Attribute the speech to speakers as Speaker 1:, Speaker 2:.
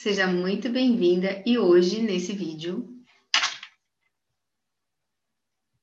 Speaker 1: seja muito bem-vinda e hoje, nesse vídeo,